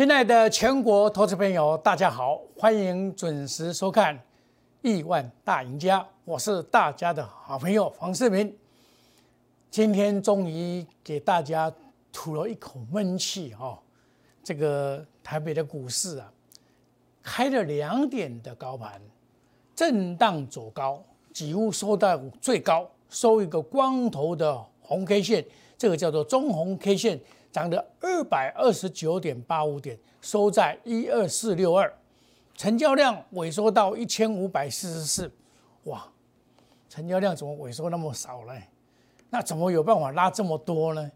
亲爱的全国投资朋友，大家好，欢迎准时收看《亿万大赢家》，我是大家的好朋友黄世明。今天终于给大家吐了一口闷气哦，这个台北的股市啊，开了两点的高盘，震荡走高，几乎收到最高，收一个光头的红 K 线，这个叫做中红 K 线。涨了二百二十九点八五点，收在一二四六二，成交量萎缩到一千五百四十四，哇，成交量怎么萎缩那么少呢？那怎么有办法拉这么多呢？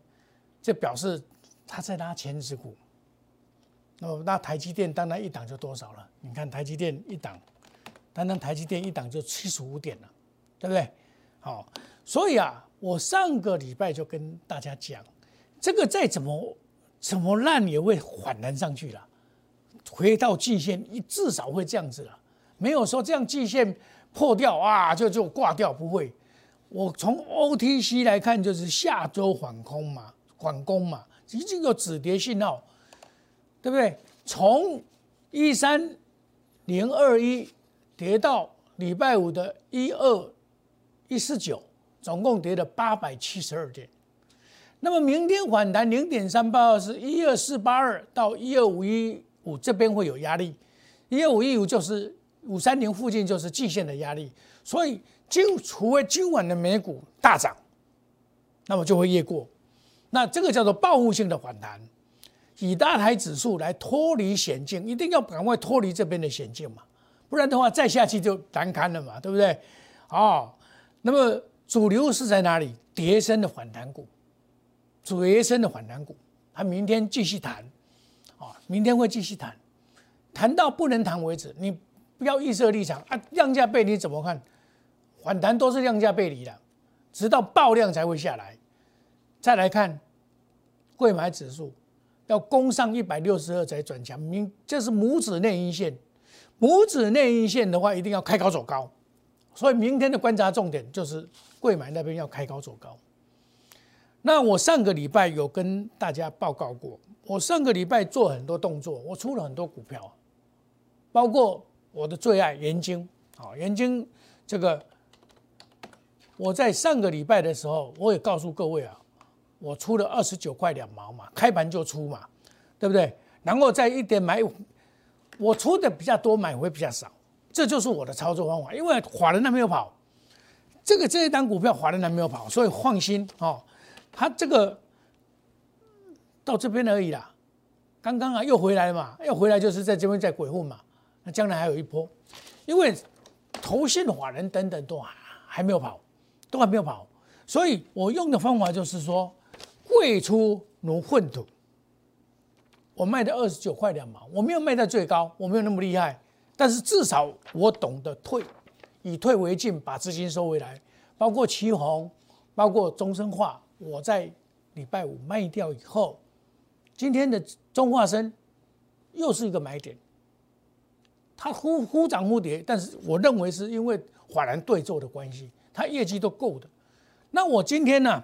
这表示他在拉前指股。那那台积电单单一档就多少了？你看台积电一档，单单台积电一档就七十五点了，对不对？好，所以啊，我上个礼拜就跟大家讲。这个再怎么怎么烂也会反弹上去了，回到季线一至少会这样子了，没有说这样季线破掉啊就就挂掉不会。我从 OTC 来看就是下周反空嘛，反攻嘛，已经有止跌信号，对不对？从一三零二一跌到礼拜五的一二一四九，总共跌了八百七十二点。那么明天反弹零点三八二是一二四八二到一二五一五这边会有压力，一二五一五就是五三零附近就是季线的压力，所以今除非今晚的美股大涨，那么就会越过，那这个叫做报复性的反弹，以大台指数来脱离险境，一定要赶快脱离这边的险境嘛，不然的话再下去就难堪了嘛，对不对？哦，那么主流是在哪里？叠升的反弹股。主跌升的反弹股，他明天继续谈，啊，明天会继续谈，谈到不能谈为止。你不要预设立场啊，量价背离怎么看？反弹都是量价背离的，直到爆量才会下来。再来看，贵买指数要攻上一百六十二才转强，明这是拇指内阴线，拇指内阴线的话一定要开高走高，所以明天的观察重点就是贵买那边要开高走高。那我上个礼拜有跟大家报告过，我上个礼拜做很多动作，我出了很多股票，包括我的最爱元晶，啊，元晶这个，我在上个礼拜的时候，我也告诉各位啊，我出了二十九块两毛嘛，开盘就出嘛，对不对？然后再一点买，我出的比较多，买回比较少，这就是我的操作方法，因为华人还没有跑，这个这一单股票华人还没有跑，所以放心哦。他这个到这边而已啦，刚刚啊又回来了嘛，又回来就是在这边在鬼混嘛，那将来还有一波，因为投信法人等等都还没有跑，都还没有跑，所以我用的方法就是说，贵出如粪土，我卖的二十九块两毛，我没有卖到最高，我没有那么厉害，但是至少我懂得退，以退为进，把资金收回来，包括旗宏，包括中生化。我在礼拜五卖掉以后，今天的中化生又是一个买点，它忽忽涨忽跌，但是我认为是因为法兰对做的关系，它业绩都够的。那我今天呢，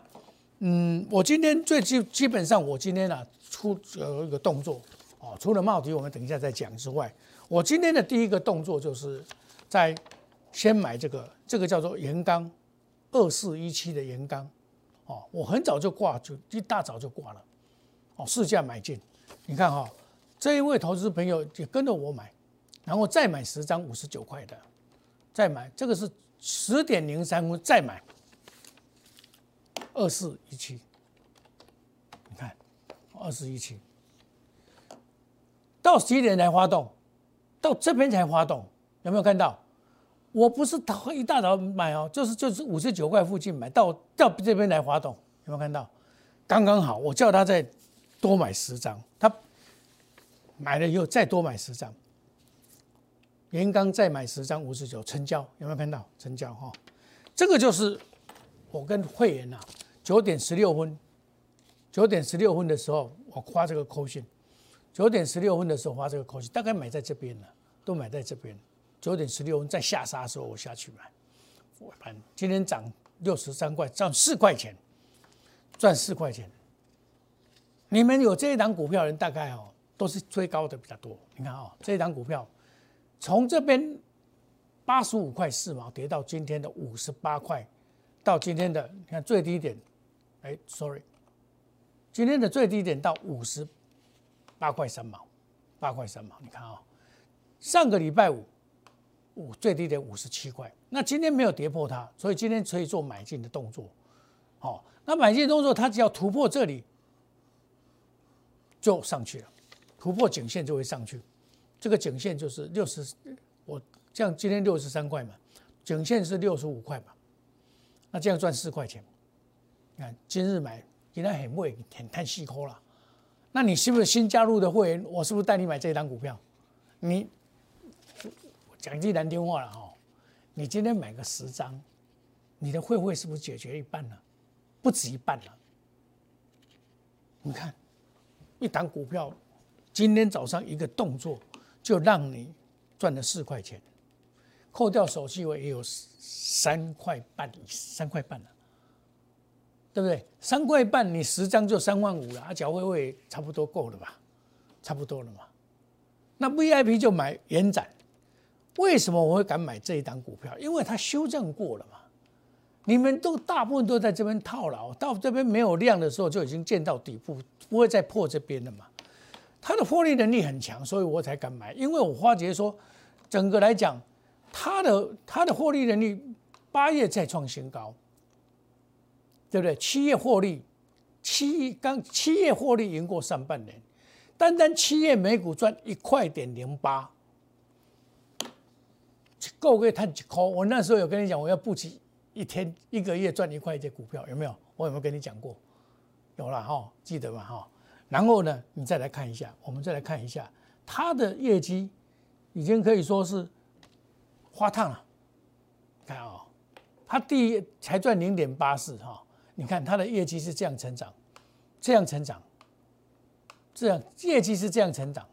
嗯，我今天最基基本上我今天呢出有一个动作哦，除了帽底我们等一下再讲之外，我今天的第一个动作就是在先买这个，这个叫做盐钢二四一七的盐钢。哦，我很早就挂，就一大早就挂了。哦，市价买进，你看哈，这一位投资朋友也跟着我买，然后再买十张五十九块的，再买这个是十点零三分再买二四一七，你看二四一七，到十一点才发动？到这边才发动，有没有看到？我不是他一大早买哦，就是就是五十九块附近买到到这边来滑动，有没有看到？刚刚好，我叫他再多买十张，他买了以后再多买十张，元刚再买十张五十九成交，有没有看到？成交哈，这个就是我跟会员呐，九点十六分，九点十六分的时候我发这个扣讯，九点十六分的时候发这个扣讯，大概买在这边了，都买在这边。九点十六分再下杀的时候，我下去买。我盘今天涨六十三块，赚四块钱，赚四块钱。你们有这一档股票人，大概哦，都是追高的比较多。你看啊，这一档股票从这边八十五块四毛跌到今天的五十八块，到今天的你看最低点，哎，sorry，今天的最低点到五十八块三毛，八块三毛。你看啊，上个礼拜五五最低点五十七块，那今天没有跌破它，所以今天可以做买进的动作。好，那买进动作它只要突破这里。就上去了，突破颈线就会上去。这个颈线就是六十，我这样今天六十三块嘛，颈线是六十五块嘛，那这样赚四块钱。你看今日买，今天很贵，很太细抠了。那你是不是新加入的会员？我是不是带你买这一张股票？你讲句难听话了哈，你今天买个十张，你的会会是不是解决一半了？不止一半了。你看。一档股票，今天早上一个动作就让你赚了四块钱，扣掉手续费也有三块半，三块半了，对不对？三块半你十张就三万五了，啊，缴费费差不多够了吧？差不多了嘛？那 VIP 就买延展，为什么我会敢买这一档股票？因为它修正过了嘛。你们都大部分都在这边套牢，到这边没有量的时候就已经见到底部，不会再破这边了嘛？它的获利能力很强，所以我才敢买。因为我发觉说，整个来讲，它的它的获利能力八月再创新高，对不对？七月获利，七刚七月获利赢过上半年，单单七月每股赚一块点零八，够可以探几块。我那时候有跟你讲，我要布局。一天一个月赚一块钱股票有没有？我有没有跟你讲过？有了哈，记得吧哈。然后呢，你再来看一下，我们再来看一下它的业绩，已经可以说是花烫了。看啊，它第一才赚零点八四哈，你看它的业绩是这样成长，这样成长，这样业绩是这样成长，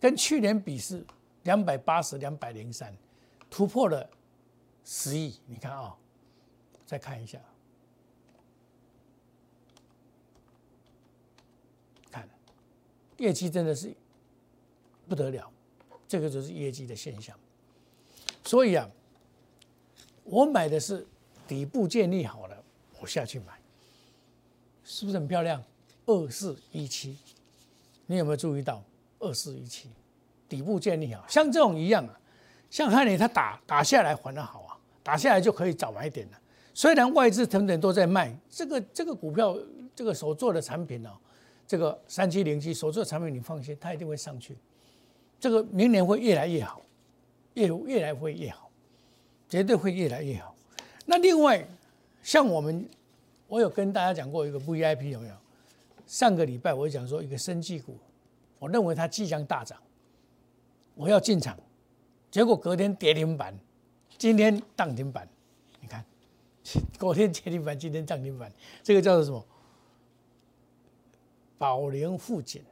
跟去年比是两百八十两百零三，突破了十亿。你看啊。再看一下，看业绩真的是不得了，这个就是业绩的现象。所以啊，我买的是底部建立好了，我下去买，是不是很漂亮？二四一七，你有没有注意到二四一七底部建立好？像这种一样啊，像汉尼它打打下来还的好啊，打下来就可以早买点了。虽然外资等等都在卖这个这个股票，这个所做的产品呢，这个三七零七所做的产品，你放心，它一定会上去。这个明年会越来越好，越越来会越好，绝对会越来越好。那另外，像我们，我有跟大家讲过一个 VIP 有没有？上个礼拜我讲说一个生技股，我认为它即将大涨，我要进场，结果隔天跌停板，今天涨停板。你看 昨天跌停板，今天涨停板，这个叫做什么？宝莲富锦，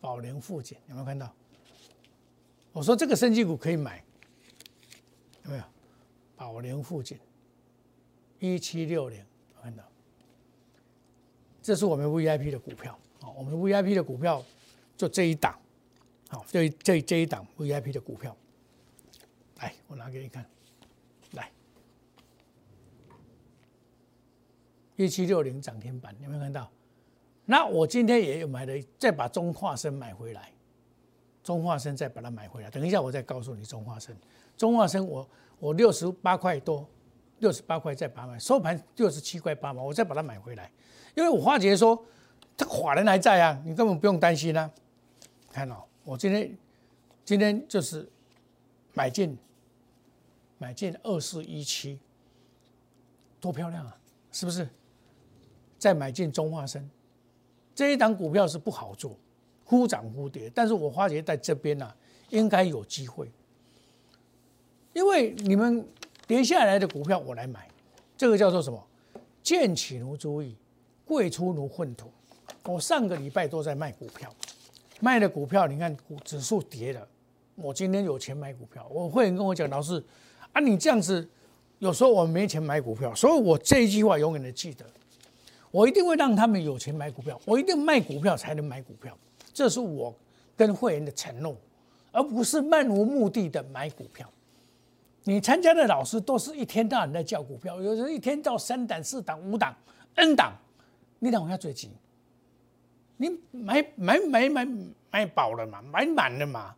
宝莲富锦有没有看到？我说这个升级股可以买，有没有？宝莲富锦一七六零，看到？这是我们 VIP 的股票啊，我们 VIP 的股票就这一档，好，这这这一档 VIP 的股票，来，我拿给你看。来一七六零涨停板，有没有看到？那我今天也有买了，再把中化生买回来，中化生再把它买回来。等一下我再告诉你中化生，中化生我我六十八块多，六十八块再把它，收盘六十七块八毛，我再把它买回来。因为我发觉说，这个法人还在啊，你根本不用担心啊。看到我今天今天就是买进买进二四一七，多漂亮啊，是不是？再买进中化生这一档股票是不好做，忽涨忽跌。但是我发觉在这边呢，应该有机会，因为你们跌下来的股票我来买，这个叫做什么？见起如注意，贵出如粪土。我上个礼拜都在卖股票，卖的股票你看股指数跌了，我今天有钱买股票。我会员跟我讲，老师啊，你这样子有时候我没钱买股票，所以我这一句话永远的记得。我一定会让他们有钱买股票，我一定卖股票才能买股票。这是我跟会员的承诺，而不是漫无目的的买股票。你参加的老师都是一天到晚在叫股票，有人一天到三档、四档、五档、N 档，你等下最急。你买买买买买饱了嘛，买满了嘛。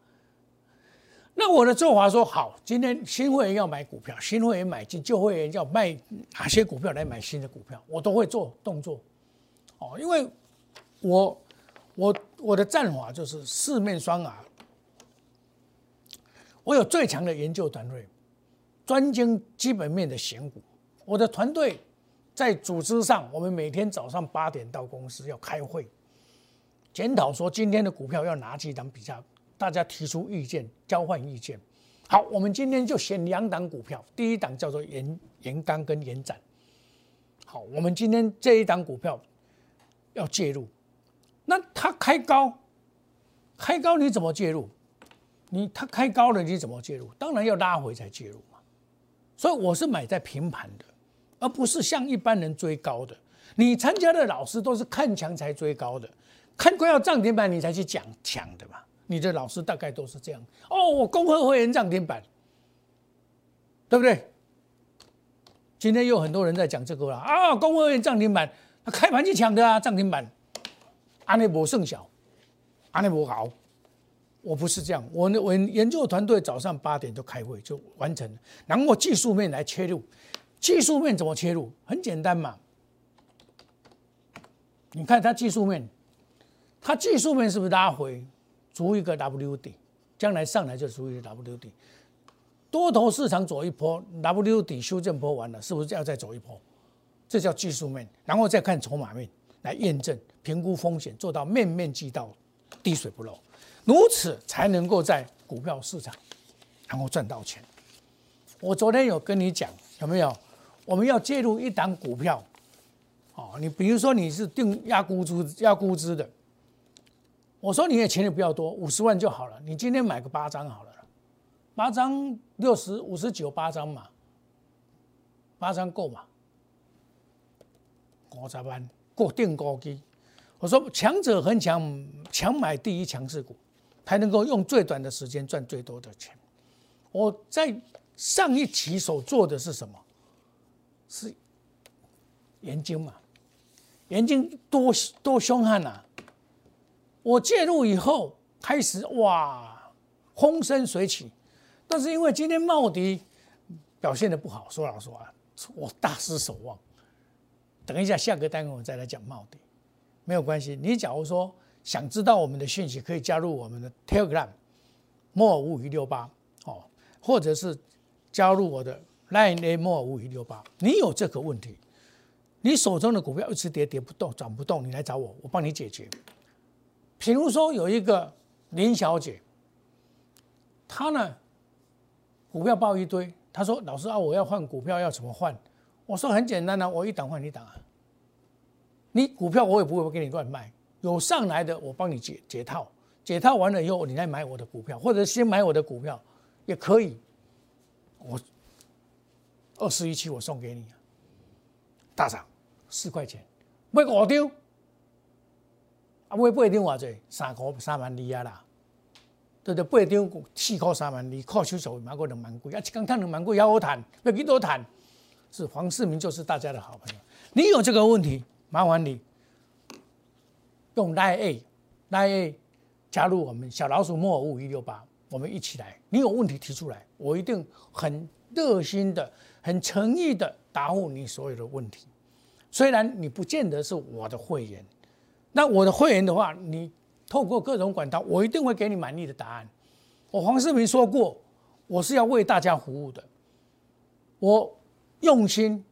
那我的做法说好，今天新会员要买股票，新会员买进，旧会员要卖哪些股票来买新的股票，我都会做动作。哦，因为我我我的战法就是四面双耳，我有最强的研究团队。专精基本面的选股，我的团队在组织上，我们每天早上八点到公司要开会，检讨说今天的股票要拿几档比较，大家提出意见，交换意见。好，我们今天就选两档股票，第一档叫做延延钢跟延展。好，我们今天这一档股票要介入，那它开高，开高你怎么介入？你它开高了你怎么介入？当然要拉回才介入嘛。所以我是买在平盘的，而不是像一般人追高的。你参加的老师都是看强才追高的，看快要涨停板你才去讲强的嘛？你的老师大概都是这样。哦，我恭贺会员涨停板，对不对？今天有很多人在讲这个了啊，恭贺会员涨停板，他开盘就抢的啊，涨停板，安内博胜小，安内博好。我不是这样，我我研究团队早上八点就开会就完成了，然后技术面来切入，技术面怎么切入？很简单嘛，你看它技术面，它技术面是不是拉回，逐一个 W 底，将来上来就逐一个 W 底，多头市场走一波，W 底修正波完了，是不是要再走一波？这叫技术面，然后再看筹码面来验证、评估风险，做到面面俱到，滴水不漏。如此才能够在股票市场，然后赚到钱。我昨天有跟你讲，有没有？我们要介入一档股票，哦，你比如说你是定压估值、压估值的，我说你的钱也不要多，五十万就好了。你今天买个八张好了，八张六十五十九八张嘛，八张够嘛？五十万过定高基。我说强者恒强，强买第一强势股。才能够用最短的时间赚最多的钱。我在上一期所做的是什么？是研究嘛？研究多多凶悍呐！我介入以后开始哇，风生水起。但是因为今天茂迪表现的不好，说老实话，我大失所望。等一下下个单元我再来讲茂迪，没有关系。你假如说。想知道我们的讯息，可以加入我们的 Telegram，莫五五一六八哦，或者是加入我的 Line A 莫五五一六八。你有这个问题，你手中的股票一直跌跌不动，涨不动，你来找我，我帮你解决。比如说有一个林小姐，她呢股票报一堆，她说老师啊，我要换股票要怎么换？我说很简单啊，我一档换一档啊，你股票我也不会给你乱卖。有上来的，我帮你解解套，解套完了以后，你再买我的股票，或者先买我的股票也可以。我二十一期我送给你，大涨四块钱，买五丢，啊买八张偌济，三块三万二啊啦，对对，八张四块三万二，靠手手买过两万贵，啊一刚赚两万贵也好谈，要几多谈？是黄世明就是大家的好朋友，你有这个问题，麻烦你。用 Line A，Line A 加入我们小老鼠莫尔五一六八，我们一起来。你有问题提出来，我一定很热心的、很诚意的答复你所有的问题。虽然你不见得是我的会员，那我的会员的话，你透过各种管道，我一定会给你满意的答案。我黄世明说过，我是要为大家服务的。我用心，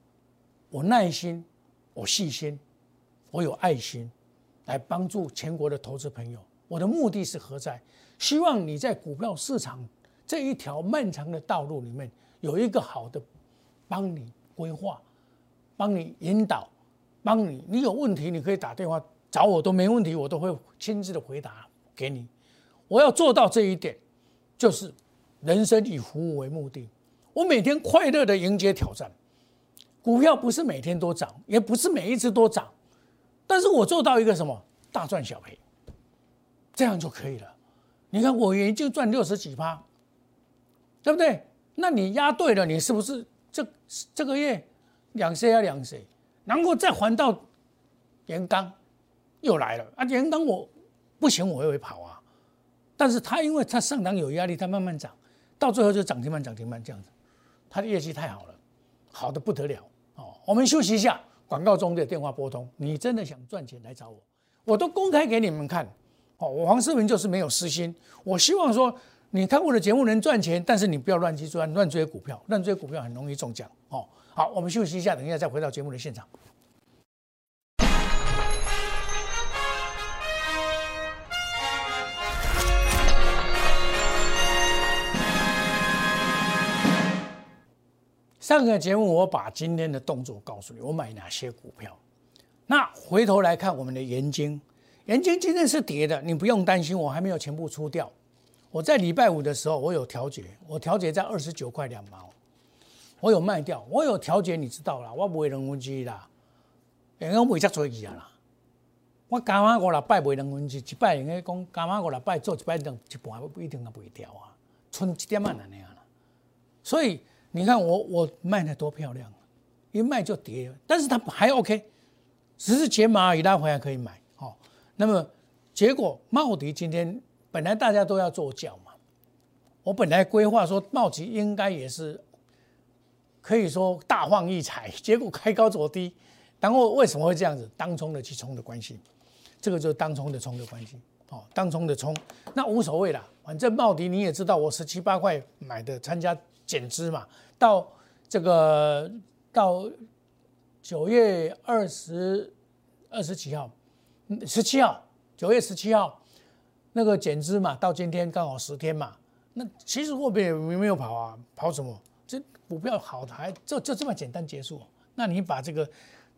我耐心，我细心，我有爱心。来帮助全国的投资朋友，我的目的是何在？希望你在股票市场这一条漫长的道路里面有一个好的帮你规划、帮你引导、帮你。你有问题你可以打电话找我都没问题，我都会亲自的回答给你。我要做到这一点，就是人生以服务为目的。我每天快乐的迎接挑战。股票不是每天都涨，也不是每一次都涨。但是我做到一个什么大赚小赔，这样就可以了。你看我已经赚六十几趴，对不对？那你押对了，你是不是这这个月两 C 啊两 C，然后再还到盐钢又来了啊？连当我不行，我也会跑啊。但是它因为它上档有压力，它慢慢涨，到最后就涨停板涨停板这样子，它的业绩太好了，好的不得了哦。我们休息一下，广告中的电话拨通，你真的想赚钱来找我，我都公开给你们看。哦，我黄世明就是没有私心。我希望说，你看我的节目能赚钱，但是你不要乱去赚、乱追股票，乱追股票很容易中奖。哦，好，我们休息一下，等一下再回到节目的现场。上个节目我把今天的动作告诉你，我买哪些股票。那回头来看我们的盐金。盐金今天是跌的，你不用担心，我还没有全部出掉。我在礼拜五的时候，我有调节，我调节在二十九块两毛，我有卖掉，我有调节，你知道啦，我不会人分之啦，因为我未只做去啊啦。我加码五六百卖两分之，一百应该讲加码五六百做一百两一半不一定啊不会掉啊，存一点万那样啦。所以你看我我卖的多漂亮，一卖就跌，但是它还 OK，只是解码而已，拉回来可以买哦。那么，结果茂迪今天本来大家都要做轿嘛，我本来规划说茂迪应该也是可以说大放异彩，结果开高走低，然后为什么会这样子？当冲的去冲的关系，这个就是当冲的冲的关系。哦，当冲的冲，那无所谓啦，反正茂迪你也知道，我十七八块买的，参加减资嘛，到这个到九月二十二十几号。十七号，九月十七号，那个减资嘛，到今天刚好十天嘛。那其实货币也没有跑啊，跑什么？这股票好还就就这么简单结束？那你把这个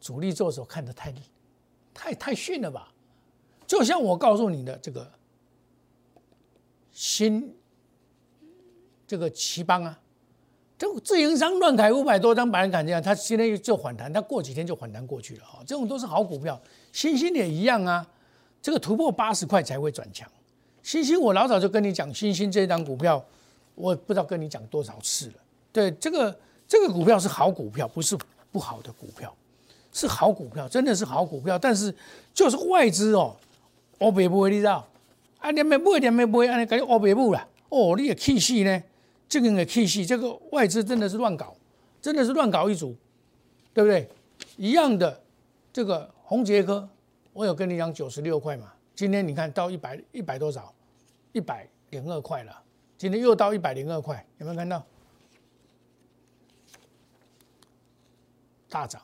主力做手看得太太太逊了吧？就像我告诉你的这个新这个奇邦啊，这自营商乱砍五百多张，把人砍这样，他现在就反弹，他过几天就反弹过去了啊。这种都是好股票。星星也一样啊，这个突破八十块才会转强。星星，我老早就跟你讲，星星这张股票，我不知道跟你讲多少次了。对，这个这个股票是好股票，不是不好的股票，是好股票，真的是好股票。但是就是外资哦，欧北部你知道？啊，连没买，连没买，安尼感觉欧北部啦。哦，你的气势呢？这个的气势，这个外资真的是乱搞，真的是乱搞一组，对不对？一样的这个。红杰科，我有跟你讲九十六块嘛？今天你看到一百一百多少？一百零二块了。今天又到一百零二块，有没有看到？大涨，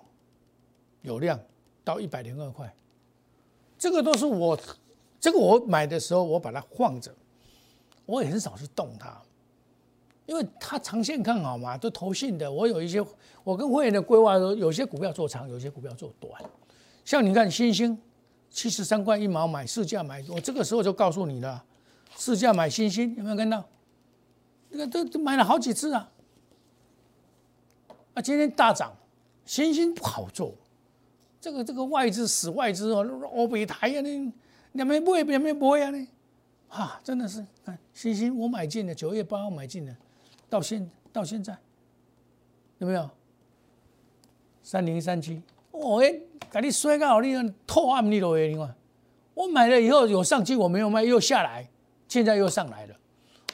有量到一百零二块。这个都是我，这个我买的时候我把它放着，我也很少去动它，因为它长线看好嘛，都投信的。我有一些，我跟会员的规划说，有些股票做长，有些股票做短。像你看，星星七十三块一毛买市价买，我这个时候就告诉你了，市价买星星有没有看到？那个都都买了好几次啊！啊，今天大涨，星星不好做，这个这个外资死外资哦，欧北台呀，那两边不会，两边不会啊，呢，哈，真的是看星星，我买进了，九月八号买进的，到现到现在有没有？三零三七。我哎，给你摔到你透暗你都会另外，我买了以后有上去，我没有卖，又下来，现在又上来了。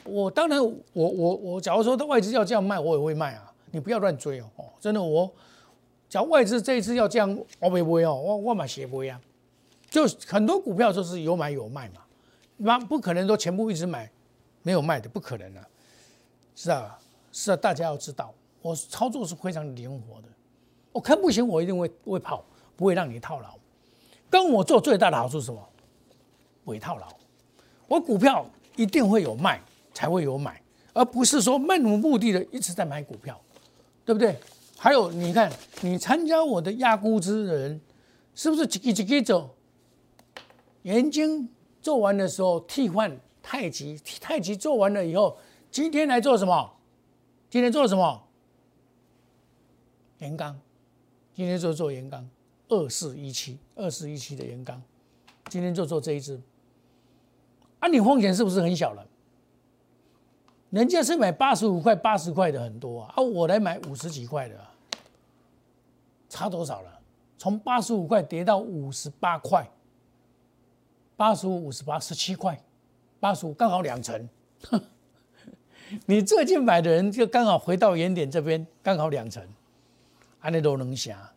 我当然，我我我，假如说外资要这样卖，我也会卖啊。你不要乱追哦，哦真的，我假如外资这一次要这样，我不会哦，我我买鞋不会啊。就很多股票就是有买有卖嘛，那不可能说全部一直买，没有卖的，不可能的。是啊，是啊，大家要知道，我操作是非常灵活的。我看不行，我一定会会跑，不会让你套牢。跟我做最大的好处是什么？不会套牢。我股票一定会有卖，才会有买，而不是说漫无目的的一直在买股票，对不对？还有，你看你参加我的压估值的人，是不是几几几走？眼睛做完的时候替换太极，太极做完了以后，今天来做什么？今天做什么？连钢。今天就做盐钢，二四一七，二四一七的盐钢，今天就做这一支，啊，你风险是不是很小了？人家是买八十五块、八十块的很多啊，啊，我来买五十几块的，差多少了？从八十五块跌到五十八块，八十五、五十八、十七块，八十五刚好两成。你最近买的人就刚好回到原点这边，刚好两成，安尼都能下。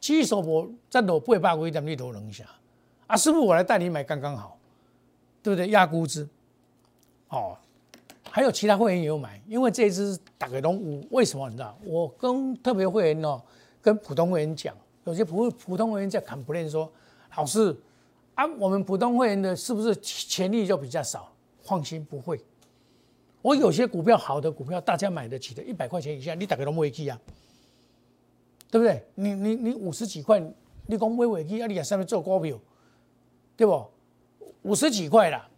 其实我再落八百几点，你都能下。啊，师傅，我来带你买刚刚好，对不对？压估值，哦。还有其他会员也有买，因为这一支打给龙五，为什么你知道？我跟特别会员哦，跟普通会员讲，有些普普通会员在砍不练说，老师啊，我们普通会员的是不是潜力就比较少？放心，不会。我有些股票好的股票，大家买得起的，一百块钱以下，你打给龙尾基啊，对不对？你你你五十几块，你讲微尾基啊，你在上面做股票，对不？五十几块啦。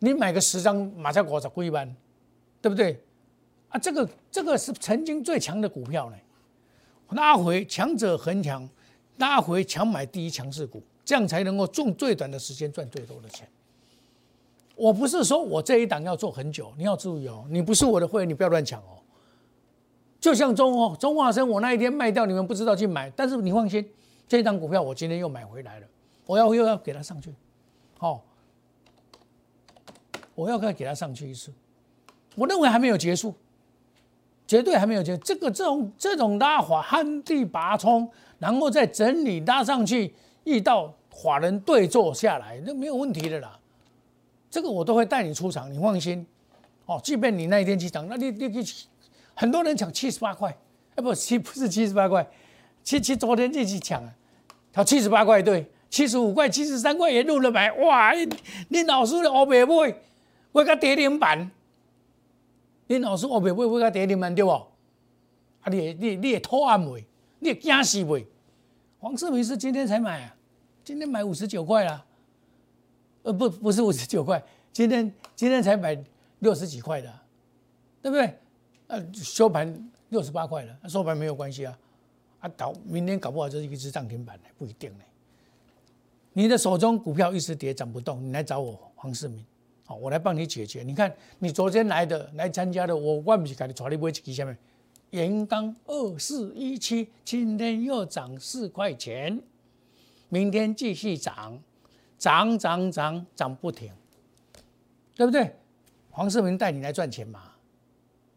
你买个十张马上股十几万，对不对？啊，这个这个是曾经最强的股票呢，拉回强者恒强，拉回强买第一强势股，这样才能够用最短的时间赚最多的钱。我不是说我这一档要做很久，你要注意哦，你不是我的会员，你不要乱抢哦。就像中哦中华生，我那一天卖掉，你们不知道去买，但是你放心，这一档股票我今天又买回来了，我要又要给它上去，好。我要再给它上去一次，我认为还没有结束，绝对还没有结。这个这种这种拉法旱地拔葱，然后再整理拉上去，遇到法人对坐下来，那没有问题的啦。这个我都会带你出场，你放心。哦，即便你那一天去抢，那你你去，很多人抢七十八块，哎不七不是七十八块，七七昨天就去抢啊，他七十八块对，七十五块、七十三块也入了买，哇，你老师的欧白会。我甲跌停板，你老师我袂买，我甲跌停板对不？啊，你你你也偷安未？你也惊死未？黄世明是今天才买啊，今天买五十九块啦，呃不不是五十九块，今天今天才买六十几块的，对不对？呃收盘六十八块了，收盘没有关系啊，啊搞明天搞不好就是一只涨停板，不一定呢。你的手中股票一直跌涨不动，你来找我黄世明。好，我来帮你解决。你看，你昨天来的、来参加的，我万不是给你抓你买一支下面，元刚二四一七，今天又涨四块钱，明天继续涨，涨涨涨涨不停，对不对？黄世明带你来赚钱嘛？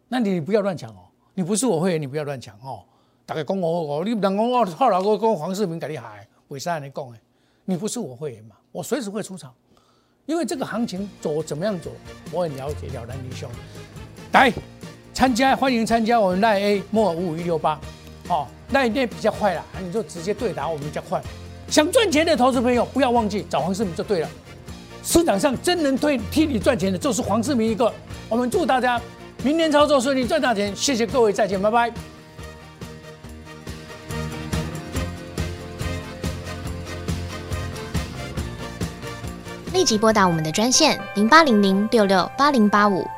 那你不要乱抢哦，你不是我会员，你不要乱抢哦。大概讲我我，你不能讲我后来我跟黄世明给你喊，为啥你讲诶？你不是我会员嘛？我随时会出场。因为这个行情走怎么样走，我很了解了然于胸。来参加，欢迎参加我们赖 A 莫五五一六八，哦，那一边比较快了，你就直接对答我们比较快。想赚钱的投资朋友，不要忘记找黄世明就对了。市场上真能推替你赚钱的，就是黄世明一个。我们祝大家明年操作顺利，赚大钱。谢谢各位，再见，拜拜。立即拨打我们的专线零八零零六六八零八五